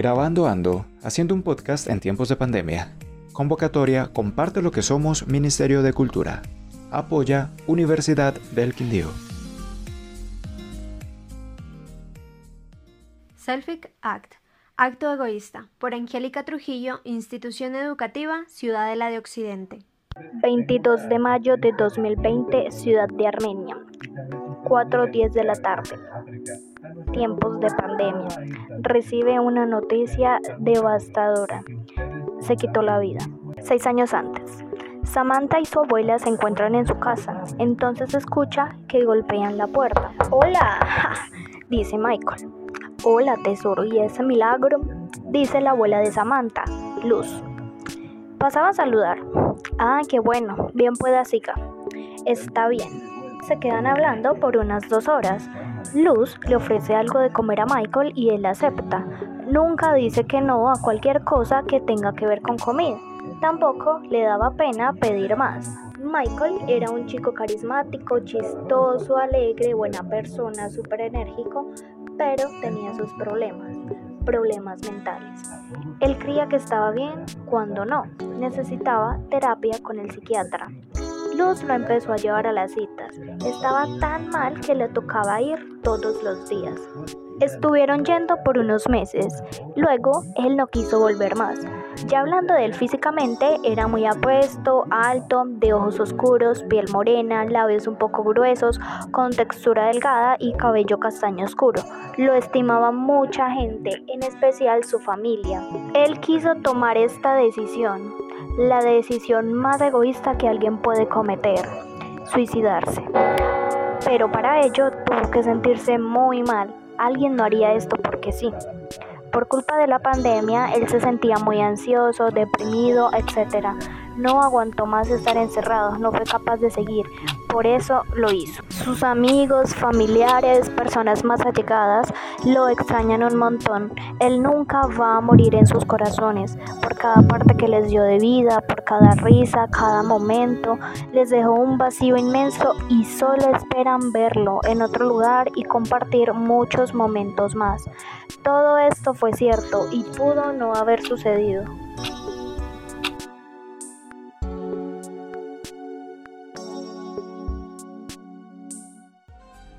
Grabando Ando, haciendo un podcast en tiempos de pandemia. Convocatoria Comparte lo que somos Ministerio de Cultura. Apoya Universidad del Quindío. Selfic Act. Acto egoísta. Por Angélica Trujillo, Institución Educativa, Ciudadela de Occidente. 22 de mayo de 2020, Ciudad de Armenia. 4.10 de la tarde. Tiempos de pandemia. Recibe una noticia devastadora. Se quitó la vida. Seis años antes. Samantha y su abuela se encuentran en su casa. Entonces escucha que golpean la puerta. ¡Hola! dice Michael. Hola, tesoro, ¿y ese milagro? Dice la abuela de Samantha, Luz. Pasaba a saludar. Ah, qué bueno, bien pueda siga. Está bien. Se quedan hablando por unas dos horas. Luz le ofrece algo de comer a Michael y él acepta. Nunca dice que no a cualquier cosa que tenga que ver con comida. Tampoco le daba pena pedir más. Michael era un chico carismático, chistoso, alegre, buena persona, súper enérgico, pero tenía sus problemas, problemas mentales. Él creía que estaba bien cuando no, necesitaba terapia con el psiquiatra. Luz lo empezó a llevar a las citas. Estaba tan mal que le tocaba ir todos los días. Estuvieron yendo por unos meses. Luego, él no quiso volver más. Ya hablando de él físicamente, era muy apuesto, alto, de ojos oscuros, piel morena, labios un poco gruesos, con textura delgada y cabello castaño oscuro. Lo estimaba mucha gente, en especial su familia. Él quiso tomar esta decisión, la decisión más egoísta que alguien puede cometer, suicidarse. Pero para ello tuvo que sentirse muy mal. Alguien no haría esto porque sí. Por culpa de la pandemia, él se sentía muy ansioso, deprimido, etc. No aguantó más estar encerrado, no fue capaz de seguir, por eso lo hizo. Sus amigos, familiares, personas más allegadas lo extrañan un montón. Él nunca va a morir en sus corazones, por cada parte que les dio de vida, por cada risa, cada momento, les dejó un vacío inmenso y solo esperan verlo en otro lugar y compartir muchos momentos más. Todo esto fue cierto y pudo no haber sucedido.